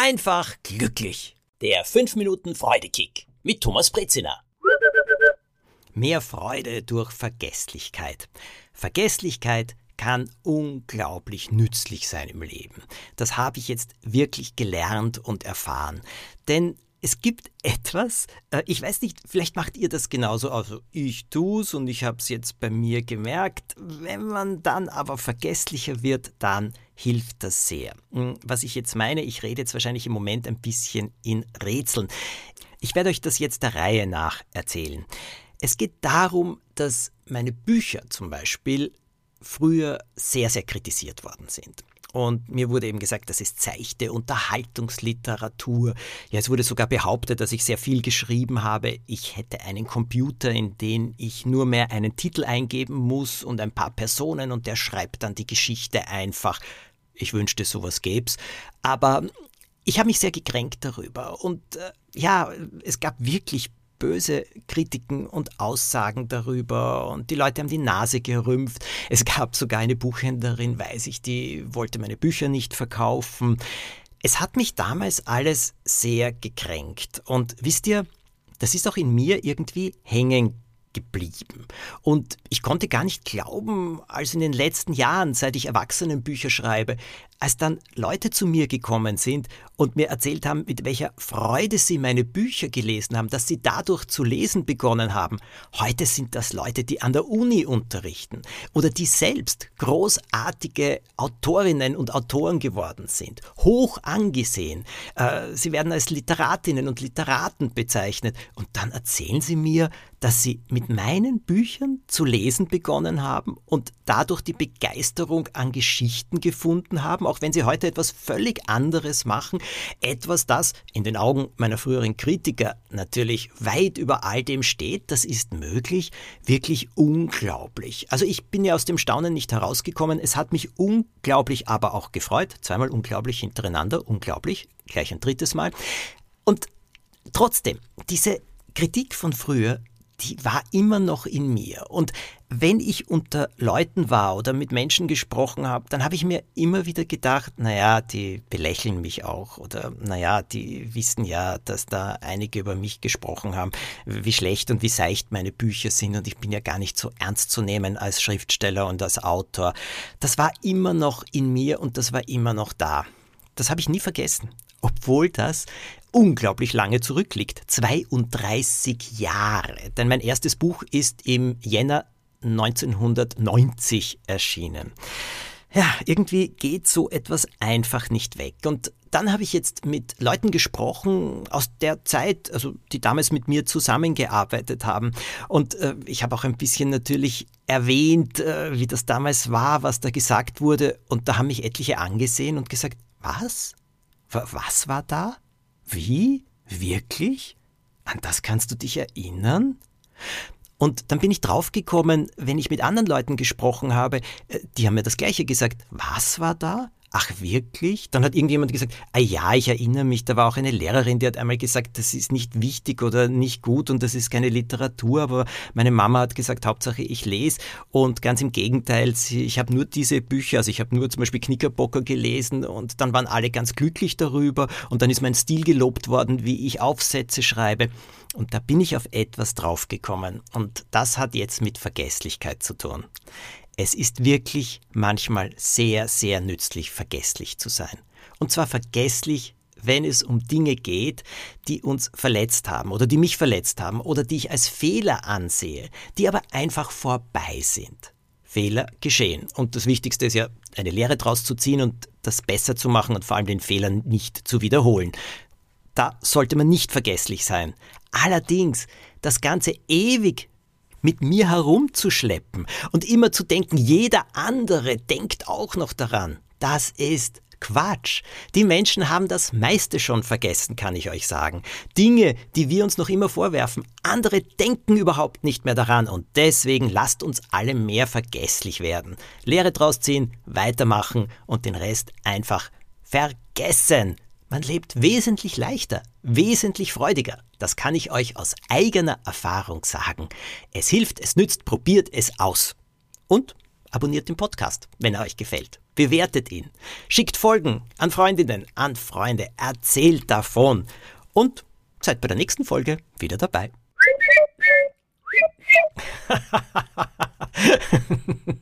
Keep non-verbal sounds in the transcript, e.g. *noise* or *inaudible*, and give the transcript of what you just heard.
einfach glücklich. Der 5 Minuten Freudekick mit Thomas Brezina. Mehr Freude durch Vergesslichkeit. Vergesslichkeit kann unglaublich nützlich sein im Leben. Das habe ich jetzt wirklich gelernt und erfahren. Denn es gibt etwas, äh, ich weiß nicht, vielleicht macht ihr das genauso. Also ich tue es und ich habe es jetzt bei mir gemerkt. Wenn man dann aber vergesslicher wird, dann hilft das sehr. Hm, was ich jetzt meine, ich rede jetzt wahrscheinlich im Moment ein bisschen in Rätseln. Ich werde euch das jetzt der Reihe nach erzählen. Es geht darum, dass meine Bücher zum Beispiel früher sehr, sehr kritisiert worden sind. Und mir wurde eben gesagt, das ist seichte Unterhaltungsliteratur. Ja, es wurde sogar behauptet, dass ich sehr viel geschrieben habe. Ich hätte einen Computer, in den ich nur mehr einen Titel eingeben muss und ein paar Personen und der schreibt dann die Geschichte einfach. Ich wünschte, sowas gäb's. Aber ich habe mich sehr gekränkt darüber. Und äh, ja, es gab wirklich böse Kritiken und Aussagen darüber und die Leute haben die Nase gerümpft. Es gab sogar eine Buchhändlerin, weiß ich, die wollte meine Bücher nicht verkaufen. Es hat mich damals alles sehr gekränkt und wisst ihr, das ist auch in mir irgendwie hängen geblieben. Und ich konnte gar nicht glauben, als in den letzten Jahren, seit ich Erwachsenenbücher schreibe, als dann Leute zu mir gekommen sind und mir erzählt haben, mit welcher Freude sie meine Bücher gelesen haben, dass sie dadurch zu lesen begonnen haben. Heute sind das Leute, die an der Uni unterrichten oder die selbst großartige Autorinnen und Autoren geworden sind, hoch angesehen. Äh, sie werden als Literatinnen und Literaten bezeichnet und dann erzählen sie mir, dass sie mit meinen Büchern zu lesen begonnen haben und dadurch die Begeisterung an Geschichten gefunden haben, auch wenn sie heute etwas völlig anderes machen, etwas, das in den Augen meiner früheren Kritiker natürlich weit über all dem steht, das ist möglich, wirklich unglaublich. Also ich bin ja aus dem Staunen nicht herausgekommen, es hat mich unglaublich aber auch gefreut, zweimal unglaublich hintereinander, unglaublich, gleich ein drittes Mal. Und trotzdem, diese Kritik von früher die war immer noch in mir. Und wenn ich unter Leuten war oder mit Menschen gesprochen habe, dann habe ich mir immer wieder gedacht, naja, die belächeln mich auch oder naja, die wissen ja, dass da einige über mich gesprochen haben, wie schlecht und wie seicht meine Bücher sind und ich bin ja gar nicht so ernst zu nehmen als Schriftsteller und als Autor. Das war immer noch in mir und das war immer noch da. Das habe ich nie vergessen obwohl das unglaublich lange zurückliegt. 32 Jahre. Denn mein erstes Buch ist im Jänner 1990 erschienen. Ja, irgendwie geht so etwas einfach nicht weg. Und dann habe ich jetzt mit Leuten gesprochen aus der Zeit, also die damals mit mir zusammengearbeitet haben. Und äh, ich habe auch ein bisschen natürlich erwähnt, äh, wie das damals war, was da gesagt wurde. Und da haben mich etliche angesehen und gesagt, was? Was war da? Wie? Wirklich? An das kannst du dich erinnern? Und dann bin ich draufgekommen, wenn ich mit anderen Leuten gesprochen habe, äh, die haben mir das gleiche gesagt. Was war da? Ach wirklich? Dann hat irgendjemand gesagt, ah ja, ich erinnere mich, da war auch eine Lehrerin, die hat einmal gesagt, das ist nicht wichtig oder nicht gut und das ist keine Literatur, aber meine Mama hat gesagt, Hauptsache ich lese und ganz im Gegenteil, ich habe nur diese Bücher, also ich habe nur zum Beispiel Knickerbocker gelesen und dann waren alle ganz glücklich darüber und dann ist mein Stil gelobt worden, wie ich Aufsätze schreibe. Und da bin ich auf etwas draufgekommen und das hat jetzt mit Vergesslichkeit zu tun. Es ist wirklich manchmal sehr, sehr nützlich, vergesslich zu sein. Und zwar vergesslich, wenn es um Dinge geht, die uns verletzt haben oder die mich verletzt haben oder die ich als Fehler ansehe, die aber einfach vorbei sind. Fehler geschehen. Und das Wichtigste ist ja, eine Lehre daraus zu ziehen und das besser zu machen und vor allem den Fehler nicht zu wiederholen. Da sollte man nicht vergesslich sein. Allerdings, das Ganze ewig mit mir herumzuschleppen und immer zu denken, jeder andere denkt auch noch daran. Das ist Quatsch. Die Menschen haben das meiste schon vergessen, kann ich euch sagen. Dinge, die wir uns noch immer vorwerfen, andere denken überhaupt nicht mehr daran und deswegen lasst uns alle mehr vergesslich werden. Lehre draus ziehen, weitermachen und den Rest einfach vergessen. Man lebt wesentlich leichter, wesentlich freudiger. Das kann ich euch aus eigener Erfahrung sagen. Es hilft, es nützt, probiert es aus. Und abonniert den Podcast, wenn er euch gefällt. Bewertet ihn. Schickt Folgen an Freundinnen, an Freunde. Erzählt davon. Und seid bei der nächsten Folge wieder dabei. *laughs*